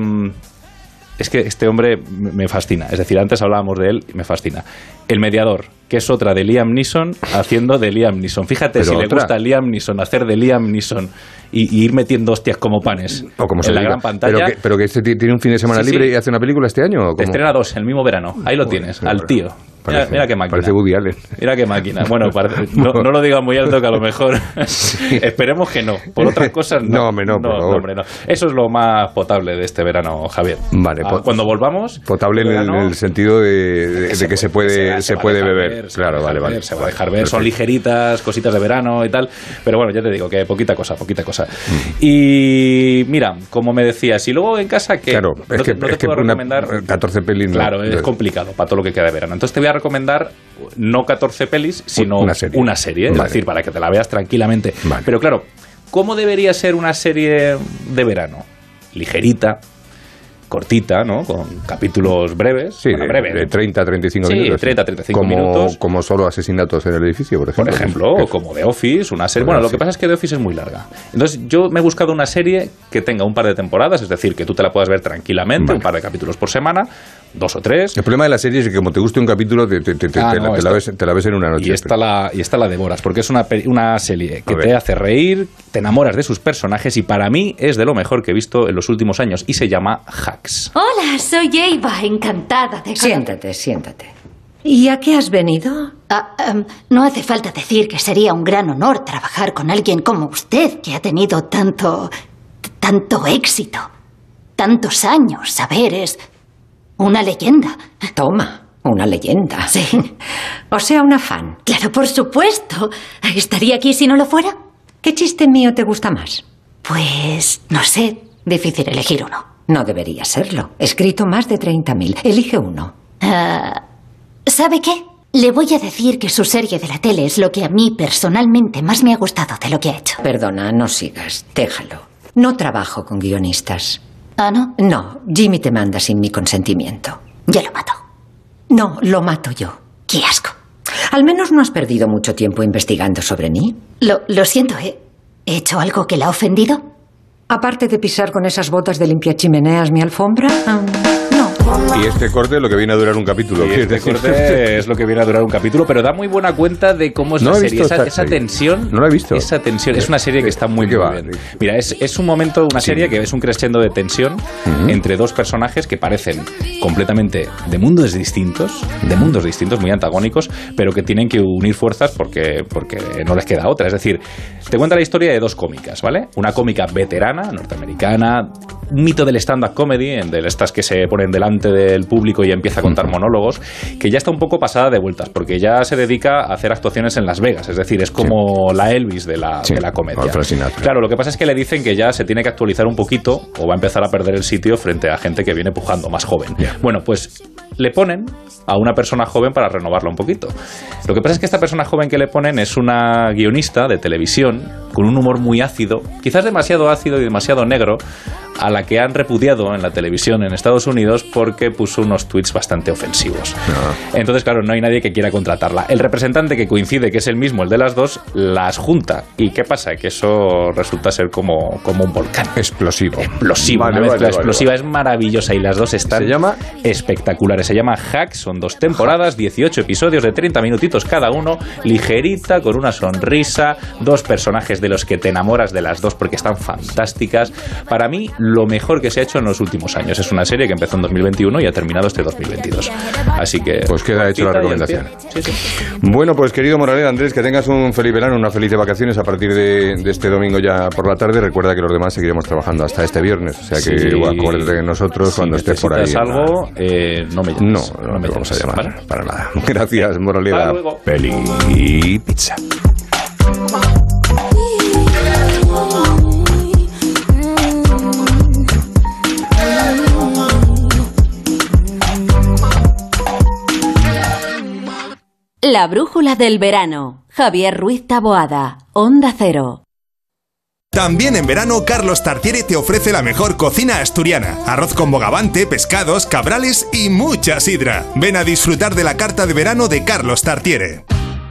es que este hombre me fascina. Es decir, antes hablábamos de él y me fascina. El mediador, que es otra de Liam Neeson haciendo de Liam Neeson. Fíjate Pero si le gusta a Liam Neeson hacer de Liam Neeson y, y ir metiendo hostias como panes O como se en la diga. gran pantalla. Pero que, pero que este ti- tiene un fin de semana Sí, libre sí. y hace una película este año. ¿o cómo? Estrena dos el mismo verano. Ahí lo Joder, tienes, al tío. Mira, mira qué máquina. Parece Woody Allen. Mira qué máquina. Bueno, parece- no, no lo digas muy alto que a lo mejor (laughs) esperemos que no. Por otras cosas no. No, hombre, no, por favor. hombre, no. Eso es lo más potable de este verano, Javier. Vale, Ah, cuando volvamos Potable en el, verano, en el sentido de, de- de que se puede, se puede beber. ver, claro, vale, vale. Se va a dejar ver, son ligeritas, cositas de verano y tal. Pero bueno, ya te digo que poquita cosa, poquita cosa. Y mira, como me decías, y luego en casa que Claro, no es que, no te es que puedo una- recomendar 14 pelis. no. Claro, es complicado para todo lo que queda de verano. Entonces te voy a recomendar no 14 pelis, sino Una serie. Una serie es decir, para que te la veas tranquilamente. Pero claro, ¿cómo debería ser una serie de verano? Ligerita, cortita, ¿no? Con capítulos breves. Sí, Bueno, de, breve, de 30 a 35 Sí, minutos. 30 a 35 como, minutos. Como solo asesinatos en el edificio, por ejemplo. Por ejemplo, o como The Office, una serie. Bueno, lo que pasa es que The Office es muy larga. Entonces, yo me he buscado una serie que tenga un par de temporadas, es decir, que tú te la puedas ver tranquilamente, un par de capítulos por semana, dos o tres. El problema de la serie es que como te guste un capítulo, te, te- te- te- Ah, te la- no, te la esta- ves, te la ves en una noche. Y esta, la, y esta la devoras, porque es una, una serie que te hace reír, te enamoras de sus personajes y para mí es de lo mejor que he visto en los últimos años y se llama Hacks. Hola, soy Eva, encantada de Siéntate, siéntate. ¿Y a qué has venido? Ah, em, no hace falta decir que sería un gran honor trabajar con alguien como usted, que ha tenido tanto. tanto éxito. Tantos años. Saber, es. Una leyenda. Toma, una leyenda. Sí. O sea, una fan. Claro, por supuesto. ¿Estaría aquí si no lo fuera? ¿Qué chiste mío te gusta más? Pues. no sé. Difícil elegir uno. No debería serlo. He escrito más de 30.000. Elige uno. Ah, ¿Sabe qué? Le voy a decir que su serie de la tele es lo que a mí personalmente más me ha gustado de lo que ha hecho. Perdona, no sigas. Déjalo. No trabajo con guionistas. ¿Ah, no? No, Jimmy te manda sin mi consentimiento. Ya lo mato. No, lo mato yo. ¡Qué asco! Al menos no has perdido mucho tiempo investigando sobre mí. Lo, lo siento, ¿eh? ¿He hecho algo que la ha ofendido? Aparte de pisar con esas botas de limpia chimeneas mi alfombra. ah, Y este corte es lo que viene a durar un capítulo. Y este corte es lo que viene a durar un capítulo, pero da muy buena cuenta de cómo es No la serie. Esa, esa tensión. No la he visto. Esa tensión. Es una serie que está muy, ¿De qué muy bien. Mira, es, es un momento, una serie que es un crescendo de tensión entre dos personajes que parecen completamente de mundos distintos, de mundos distintos, muy antagónicos, pero que tienen que unir fuerzas porque, porque no les queda otra. Es decir, te cuenta la historia de dos cómicas, ¿vale? Una cómica veterana, norteamericana, un mito del stand-up comedy, de estas que se ponen delante del público y empieza a contar monólogos, que ya está un poco pasada de vueltas, porque ya se dedica a hacer actuaciones en Las Vegas, es decir, es como la Elvis de la, de la comedia. Claro, lo que pasa es que le dicen que ya se tiene que actualizar un poquito o va a empezar a perder el sitio frente a gente que viene pujando más joven. Bueno, pues le ponen a una persona joven para renovarla un poquito. Lo que pasa es que esta persona joven que le ponen es una guionista de televisión con un humor muy ácido, quizás demasiado ácido y demasiado negro, a la que han repudiado en la televisión en Estados Unidos porque puso unos tweets bastante ofensivos. Entonces, claro, no hay nadie que quiera contratarla. El representante que coincide, que es el mismo, el de las dos, las junta. ¿Y qué pasa? Que eso resulta ser como, como un volcán. Explosivo. Explosivo. Vale, una mezcla vale, vale, explosiva es maravillosa y las dos están espectaculares. Se llama Hack, son dos temporadas, 18 episodios de 30 minutitos cada uno, ligerita, con una sonrisa, dos personajes de los que te enamoras de las dos porque están fantásticas. Para mí, lo mejor que se ha hecho en los últimos años. Es una serie que empezó en 2021 y ha terminado este 2022. Así que... Pues queda hecho la recomendación. Sí, sí. Bueno, pues querido Moraleda Andrés, que tengas un feliz verano, unas felices vacaciones a partir de, de este domingo ya por la tarde. Recuerda que los demás seguiremos trabajando hasta este viernes. O sea que Sí. acuérdate de nosotros Si cuando estés por ahí. la- algo, eh, no me No, llames. no, me te vamos a llamar para nada. (laughs) Gracias, luego. Peli y pizza. La brújula del verano. Javier Ruiz Taboada. Onda Cero. También en verano, Carlos Tartiere te ofrece la mejor cocina asturiana. Arroz con bogavante, pescados, cabrales y mucha sidra. Ven a disfrutar de la carta de verano de Carlos Tartiere.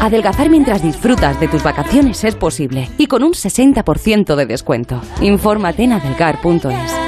Adelgazar mientras disfrutas de tus vacaciones es posible y con un 60% de descuento. Infórmate en adelgar.es.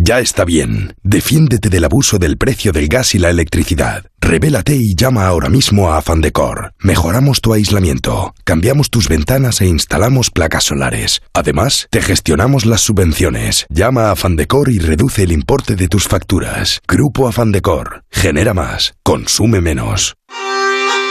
Ya está bien. Defiéndete del abuso del precio del gas y la electricidad. Revélate y llama ahora mismo a Afandecor. Mejoramos tu aislamiento, cambiamos tus ventanas e instalamos placas solares. Además, te gestionamos las subvenciones. Llama a Afandecor y reduce el importe de tus facturas. Grupo Afandecor. Genera más. Consume menos.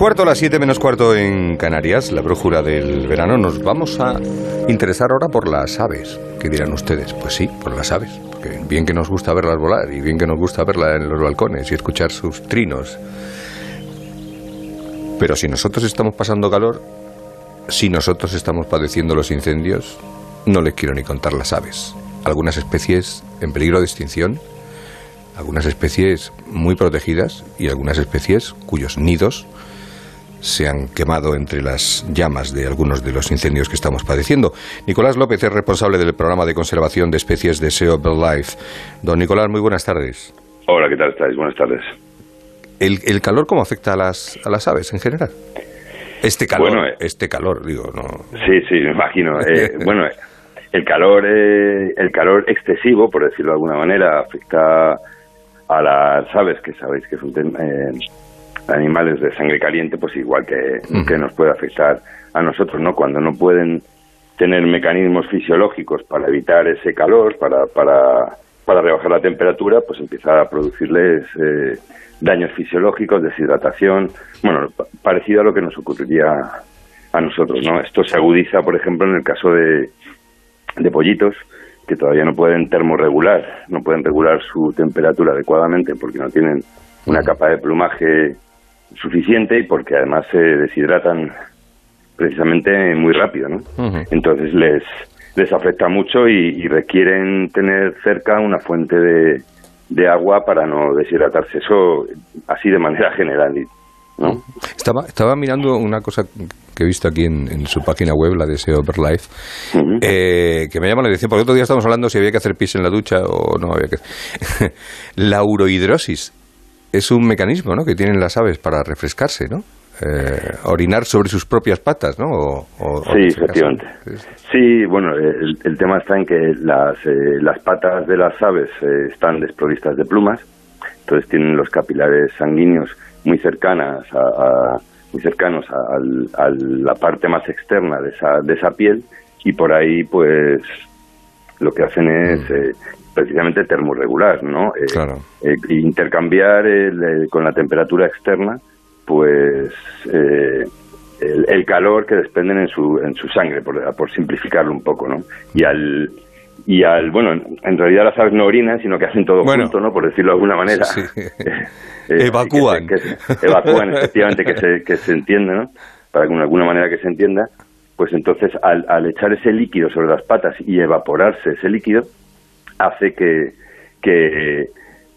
cuarto, las 7 menos cuarto en Canarias, la brújula del verano. Nos vamos a interesar ahora por las aves. ¿Qué dirán ustedes? Pues sí, por las aves. Bien que nos gusta verlas volar y bien que nos gusta verlas en los balcones y escuchar sus trinos. Pero si nosotros estamos pasando calor, si nosotros estamos padeciendo los incendios, no les quiero ni contar las aves. Algunas especies en peligro de extinción, algunas especies muy protegidas y algunas especies cuyos nidos se han quemado entre las llamas de algunos de los incendios que estamos padeciendo. Nicolás López es responsable del programa de conservación de especies de SEO Life. Don Nicolás, muy buenas tardes. Hola, ¿qué tal estáis? Buenas tardes. ¿El, el calor cómo afecta a las, a las aves en general? Este calor, Bueno, eh, este calor, digo, no. Sí, sí, me imagino. Eh, (laughs) bueno, el calor, eh, el calor excesivo, por decirlo de alguna manera, afecta a las aves, que sabéis que son eh, animales de sangre caliente, pues igual que, que nos puede afectar a nosotros, ¿no? Cuando no pueden tener mecanismos fisiológicos para evitar ese calor, para, para, para rebajar la temperatura, pues empieza a producirles eh, daños fisiológicos, deshidratación, bueno, pa- parecido a lo que nos ocurriría a nosotros, ¿no? Esto se agudiza, por ejemplo, en el caso de, de pollitos que todavía no pueden termorregular, no pueden regular su temperatura adecuadamente porque no tienen una capa de plumaje suficiente y porque además se deshidratan precisamente muy rápido, ¿no? Entonces les, les afecta mucho y, y requieren tener cerca una fuente de, de agua para no deshidratarse. Eso así de manera (laughs) general. ¿no? Estaba, estaba mirando una cosa que he visto aquí en, en su página web, la de SEO Life, eh, que me llama la atención, porque otro día estábamos hablando si había que hacer pis en la ducha o no había que (laughs) La urohidrosis es un mecanismo ¿no? que tienen las aves para refrescarse, ¿no? Eh, orinar sobre sus propias patas, ¿no? O- o- Sí, efectivamente. Sí, bueno, el, el tema está en que las, eh, las patas de las aves eh, están desprovistas de plumas, entonces tienen los capilares sanguíneos muy cercanas a, a- muy cercanos a, a la parte más externa de esa, de esa piel y por ahí pues lo que hacen es eh, precisamente termorregular, ¿no? Eh, eh, intercambiar el, con la temperatura externa, pues eh, el, el calor que desprenden en su, en su sangre, por, por simplificarlo un poco, ¿no? Y al y al bueno, en realidad las aves no orinan, sino que hacen todo Bueno. junto, ¿no? Por decirlo de alguna manera. (laughs) Eh, Evacúan. (laughs) que se- que se- evacúan, efectivamente, que se, que se entienda, ¿no? Para que de alguna manera que se entienda, pues entonces al, al echar ese líquido sobre las patas y evaporarse ese líquido, hace que, que,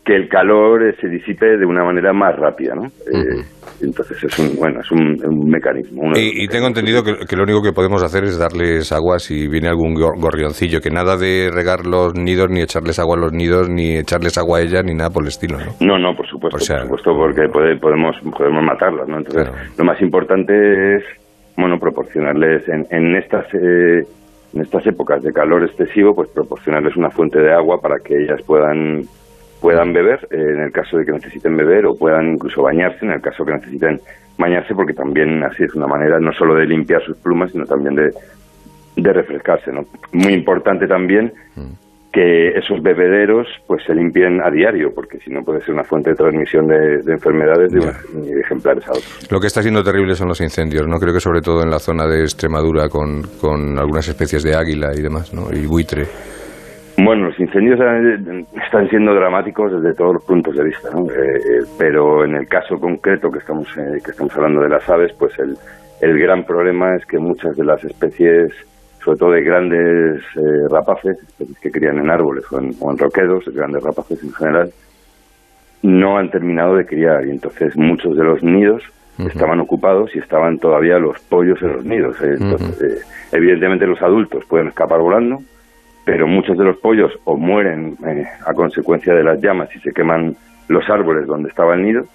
que el calor eh, se disipe de una manera más rápida, ¿no? Eh, entonces es un, bueno, es un, un mecanismo. Y, y tengo entendido que, que lo único que podemos hacer es darles agua si viene algún gor- gorrioncillo, que nada de regar los nidos, ni echarles agua a los nidos, ni echarles agua a ellas, ni nada por el estilo, ¿no? No, no, por supuesto, por supuesto, porque puede- podemos, podemos matarlas, ¿no? Entonces, lo más importante es, bueno, proporcionarles en, en estas eh, en estas épocas de calor excesivo, pues proporcionarles una fuente de agua para que ellas puedan puedan beber eh, en el caso de que necesiten beber o puedan incluso bañarse en el caso que necesiten bañarse, porque también así es una manera no solo de limpiar sus plumas, sino también de, de refrescarse, ¿no? Muy importante también que esos bebederos pues se limpien a diario, porque si no puede ser una fuente de transmisión de, de enfermedades de, de ejemplares a otros. Lo que está siendo terrible son los incendios, ¿no? Creo que sobre todo en la zona de Extremadura con, con algunas especies de águila y demás, ¿no? Y buitre. Bueno, los incendios están siendo dramáticos desde todos los puntos de vista, ¿no? Eh, eh, pero en el caso concreto que estamos eh, que estamos hablando de las aves, pues el, el gran problema es que muchas de las especies, sobre todo de grandes eh, rapaces, que crían en árboles o en, o en roquedos, grandes rapaces en general, no han terminado de criar. Y entonces muchos de los nidos estaban ocupados y estaban todavía los pollos en los nidos. eh, entonces, eh, evidentemente los adultos pueden escapar volando, pero muchos de los pollos o mueren eh, a consecuencia de las llamas y se queman los árboles donde estaba el nido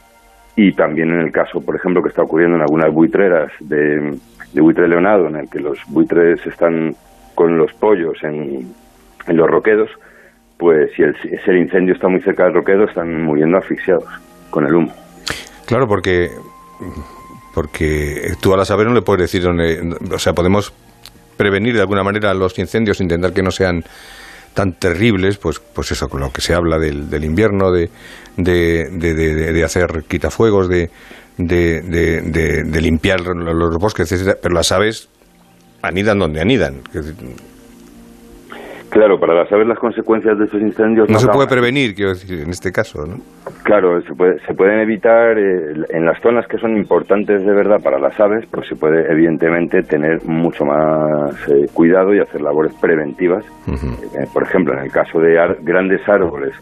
y también en el caso, por ejemplo, que está ocurriendo en algunas buitreras de, buitre leonado, en el que los buitres están con los pollos en, en los roquedos, pues si el, incendio está muy cerca del roquedo, están muriendo asfixiados con el humo. Claro, porque porque tú a las aves no le puedes decir dónde, o sea, podemos prevenir de alguna manera los incendios, intentar que no sean tan terribles, pues, pues eso, con lo que se habla del, del invierno, de, de, de, hacer quitafuegos, de, de, limpiar los bosques, etcétera, pero las aves anidan donde anidan. Claro, para las aves las consecuencias de estos incendios No se puede prevenir, quiero decir, en este caso, ¿no? Claro, se, puede- se pueden evitar eh, en las zonas que son importantes de verdad para las aves, pues se puede evidentemente tener mucho más eh, cuidado y hacer labores preventivas. Eh, por ejemplo, en el caso de ar- grandes árboles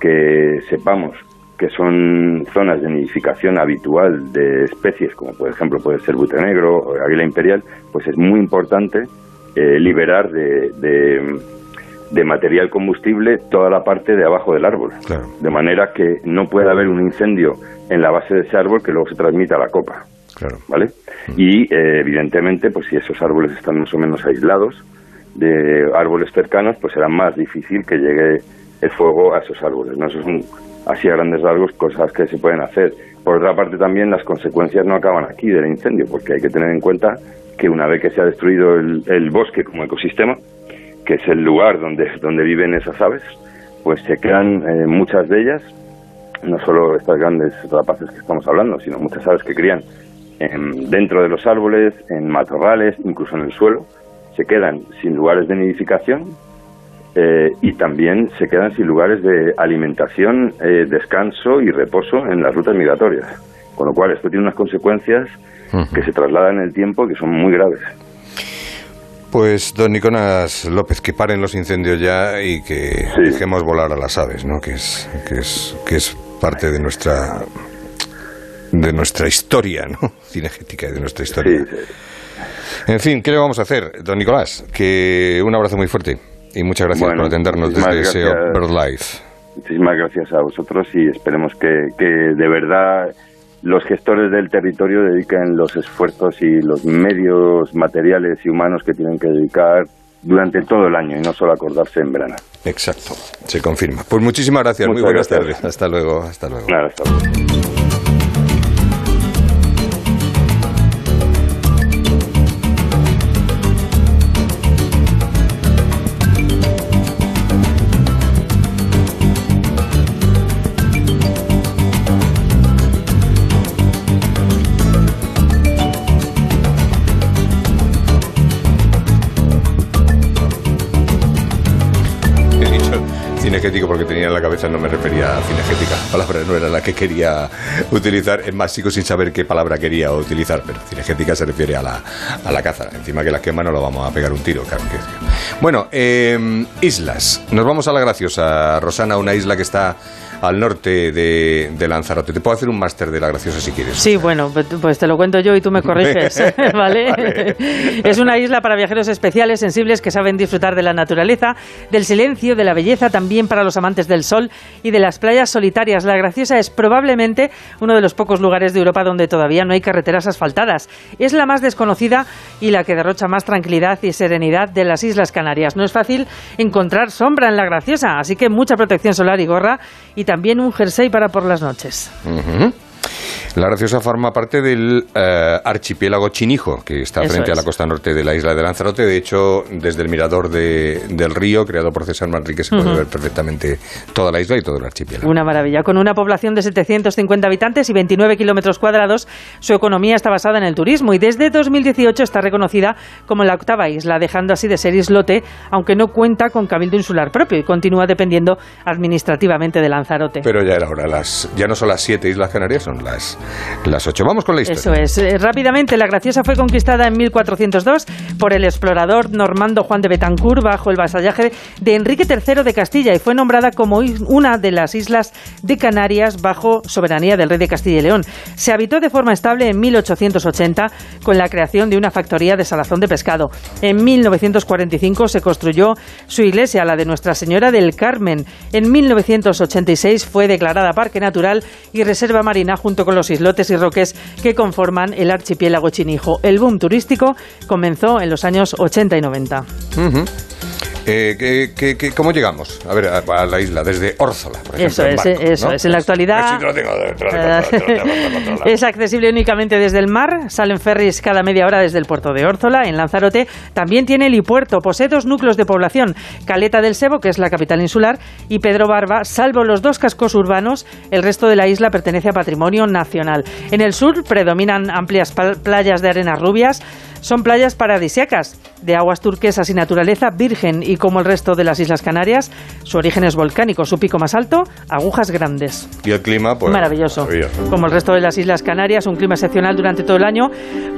que sepamos que son zonas de nidificación habitual de especies, como por ejemplo puede ser buitre negro o águila imperial, pues es muy importante eh, liberar de, de- de material combustible toda la parte de abajo del árbol. De manera que no pueda haber un incendio en la base de ese árbol que luego se transmita a la copa. ¿Vale? Y eh, evidentemente, pues si esos árboles están más o menos aislados de árboles cercanos, pues será más difícil que llegue el fuego a esos árboles. ¿no? Eso son así a grandes rasgos cosas que se pueden hacer. Por otra parte también las consecuencias no acaban aquí del incendio, porque hay que tener en cuenta que una vez que se ha destruido el, el bosque como ecosistema, que es el lugar donde, donde viven esas aves, pues se quedan eh, muchas de ellas, no solo estas grandes rapaces que estamos hablando, sino muchas aves que crían en- dentro de los árboles, en matorrales, incluso en el suelo, se quedan sin lugares de nidificación eh, y también se quedan sin lugares de alimentación, eh, descanso y reposo en las rutas migratorias. Con lo cual, esto tiene unas consecuencias que se trasladan en el tiempo y que son muy graves. Pues, don Nicolás López, que paren los incendios ya y que dejemos volar a las aves, ¿no? Que es, que es, que es parte de nuestra de nuestra historia, ¿no? (laughs) Cinegética y de nuestra historia. En fin, ¿qué le vamos a hacer, don Nicolás? Que un abrazo muy fuerte y muchas gracias Bueno, por atendernos desde ese gracias. BirdLife. Muchísimas gracias a vosotros y esperemos que, que de verdad los gestores del territorio dediquen los esfuerzos y los medios materiales y humanos que tienen que dedicar durante todo el año y no solo acordarse en verano. Exacto, se confirma. Pues muchísimas gracias, muy buenas gracias. tardes. Hasta luego, hasta luego. Nada, hasta luego. Cinegético porque tenía en la cabeza, no me refería a cinegética. La palabra no era la que quería utilizar. Es más, sigo sin saber qué palabra quería utilizar, pero cinegética se refiere a la, a la caza. Encima que la quema no lo vamos a pegar un tiro, claro que. Bueno, eh, islas. Nos vamos a la graciosa, Rosana, una isla que está al norte de, de Lanzarote. Te puedo hacer un máster de la graciosa si quieres. Sí, bueno, pues- pues te lo cuento yo y tú me (laughs) corriges, ¿vale? (laughs) (laughs) Es una isla para viajeros especiales, sensibles, que saben disfrutar de la naturaleza, del silencio, de la belleza, también para los amantes del sol y de las playas solitarias. La Graciosa es probablemente uno de los pocos lugares de Europa donde todavía no hay carreteras asfaltadas. Es la más desconocida y la que derrocha más tranquilidad y serenidad de las Islas Canarias. No es fácil encontrar sombra en la Graciosa, así que mucha protección solar y gorra y también un jersey para por las noches. La Graciosa forma parte del eh, archipiélago Chinijo, que está Eso frente a la costa norte de la isla de Lanzarote. De hecho, desde el mirador de- del río, creado por César Manrique, se puede ver perfectamente toda la isla y todo el archipiélago. Una maravilla. Con una población de 750 habitantes y 29 kilómetros cuadrados, su economía está basada en el turismo y desde 2018 está reconocida como la octava isla, dejando así de ser islote, aunque no cuenta con cabildo insular propio y continúa dependiendo administrativamente de Lanzarote. Pero ya era hora. Las, ya no son las siete Islas Canarias, son las, las. Vamos con la historia. Eso es. Eh, Rápidamente, la Graciosa fue conquistada en 1402 por el explorador normando Juan de Betancourt bajo el vasallaje de Enrique III de Castilla y fue nombrada como una de las islas de Canarias bajo soberanía del rey de Castilla y León. Se habitó de forma estable en 1880 con la creación de una factoría de salazón de pescado. En 1945 se construyó su iglesia, la de Nuestra Señora del Carmen. En 1986 fue declarada Parque Natural y Reserva Marina junto con los islotes y roques que conforman el archipiélago Chinijo. El boom turístico comenzó en los años 80 y 90. Ujú. Eh, ¿qué- qué- qué- cómo llegamos? A ver, a, a la isla, desde Órzola, por ejemplo. Eso en es, barco, eso ¿no? es. En la actualidad es accesible únicamente desde el mar. Salen ferries cada media hora desde el puerto de Órzola, en Lanzarote. También tiene helipuerto. Posee dos núcleos de población: Caleta del Sebo, que es la capital insular, y Pedro Barba. Salvo los dos cascos urbanos, el resto de la isla pertenece a patrimonio nacional. En el sur predominan amplias playas de arenas rubias. Son playas paradisiacas, de aguas turquesas y naturaleza virgen, y como el resto de las Islas Canarias, su origen es volcánico, su pico más alto, agujas grandes. Y el clima, pues. Maravilloso. maravilloso. Como el resto de las Islas Canarias, un clima excepcional durante todo el año,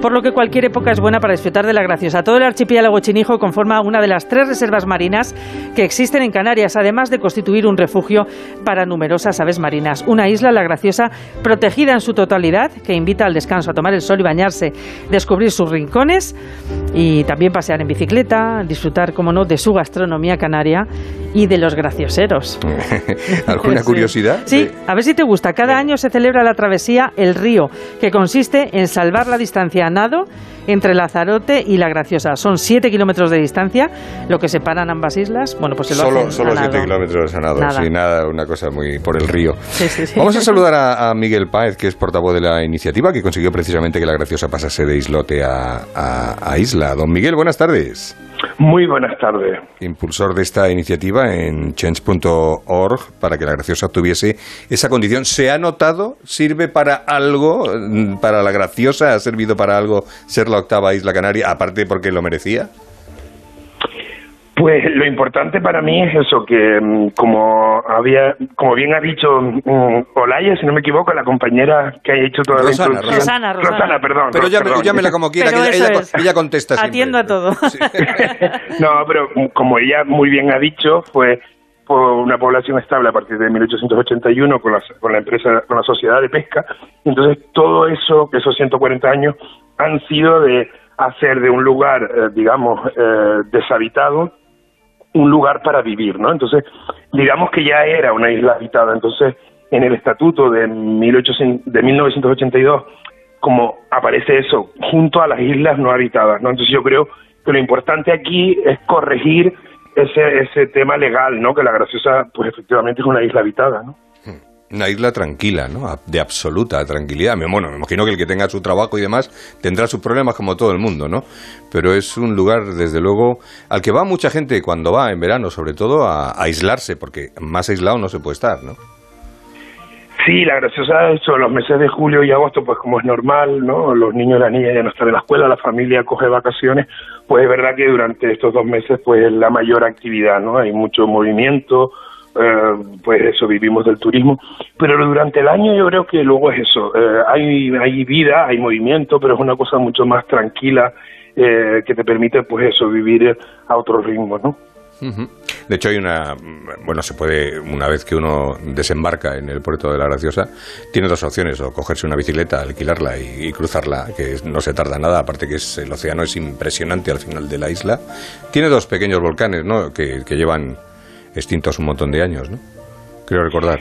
por lo que cualquier época es buena para disfrutar de la graciosa. Todo el archipiélago Chinijo conforma una de las tres reservas marinas que existen en Canarias, además de constituir un refugio para numerosas aves marinas. Una isla, la graciosa, protegida en su totalidad, que invita al descanso, a tomar el sol y bañarse, descubrir sus rincones y también pasear en bicicleta, disfrutar, como no, de su gastronomía canaria y de los gracioseros. (laughs) ¿Alguna Sí. curiosidad? Sí, a ver si te gusta. Cada año se celebra la travesía El Río, que consiste en salvar la distancia a nado entre Lazarote y La Graciosa. Son 7 kilómetros de distancia, lo que separan ambas islas. Bueno, pues se lo Solo, hacen solo a nado. 7 kilómetros a nado, Nada. sí, nada, una cosa muy por el río. Sí, sí, sí. Vamos a (laughs) saludar a, a Miguel Páez, que es portavoz de la iniciativa, que consiguió precisamente que la Graciosa pasase de islote a, a- a isla. Don Miguel, buenas tardes. Muy buenas tardes. Impulsor de esta iniciativa en change.org para que la Graciosa obtuviese esa condición. ¿Se ha notado? ¿Sirve para algo? ¿Para la Graciosa? ¿Ha servido para algo ser la octava isla canaria, aparte porque lo merecía? Pues lo importante para mí es eso, que mm, como había, como bien ha dicho mm, Olaya, si no me equivoco, la compañera que ha hecho toda Rosana, la introducción. Rosana, Rosana. perdón. Pero llame- perdón. llámela como quiera, que ella, es. ella contesta siempre. Atiendo a todo. (laughs) No, pero como ella muy bien ha dicho, fue por una población estable a partir de 1881 con la, con la empresa, con la sociedad de pesca. Entonces, todo eso, esos 140 años, han sido de hacer de un lugar, eh, digamos, eh, deshabitado, un lugar para vivir, ¿no? Entonces, digamos que ya era una isla habitada. Entonces, en el estatuto de, 1800 de 1982, como aparece eso, junto a las islas no habitadas, ¿no? Entonces, yo creo que lo importante aquí es corregir ese, ese tema legal, ¿no? Que la Graciosa, pues efectivamente es una isla habitada, ¿no? Una isla tranquila, ¿no? De absoluta tranquilidad. Bueno, me imagino que el que tenga su trabajo y demás tendrá sus problemas como todo el mundo, ¿no? Pero es un lugar, desde luego, al que va mucha gente cuando va en verano, sobre todo, a, aislarse, porque más aislado no se puede estar, ¿no? Sí, la graciosa es eso, los meses de julio y agosto, pues como es normal, ¿no? Los niños y las niñas ya no están en la escuela, la familia coge vacaciones, pues es verdad que durante estos dos meses, pues es la mayor actividad, ¿no? Hay mucho movimiento, eh, pues eso, vivimos del turismo, pero durante el año yo creo que luego es eso, eh, hay, hay vida, hay movimiento, pero es una cosa mucho más tranquila eh, que te permite pues eso, vivir a otro ritmo, ¿no? De hecho, hay una. Bueno, se puede, una vez que uno desembarca en el puerto de la Graciosa, tiene dos opciones: o cogerse una bicicleta, alquilarla y, cruzarla, que no se tarda nada, aparte que es, el océano es impresionante al final de la isla. Tiene dos pequeños volcanes, ¿no? Que, que llevan extintos un montón de años, ¿no? Creo recordar.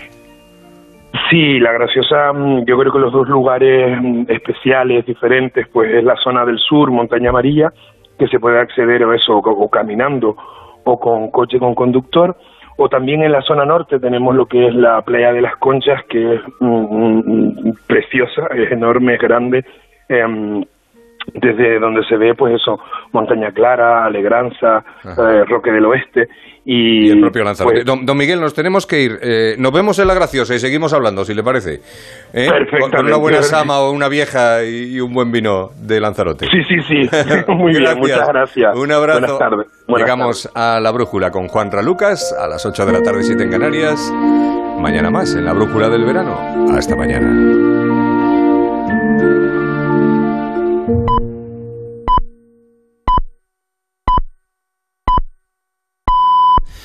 Sí, la Graciosa, mm, yo creo que los dos lugares mm, especiales, diferentes, pues es la zona del sur, Montaña Amarilla, que se puede acceder a eso o caminando o con coche con conductor, o también en la zona norte tenemos lo que es la playa de las Conchas, que es mm, preciosa, es enorme, es grande, em, desde donde se ve, pues eso, Montaña Clara, Alegranza, eh, Roque del Oeste. Y, el propio Lanzarote. pues, don, Miguel, nos tenemos que ir. Eh, nos vemos en La Graciosa y seguimos hablando, si le parece. ¿Eh? Con- Con una buena sama o una vieja y, y un buen vino de Lanzarote. Sí, sí, sí. (laughs) Muy bien, muchas gracias. Un abrazo. Buenas tardes. Buenas Llegamos a La Brújula con Juan Ralucas a las 8 de la tarde, 7 en Canarias. Mañana más en La Brújula del Verano. Hasta mañana.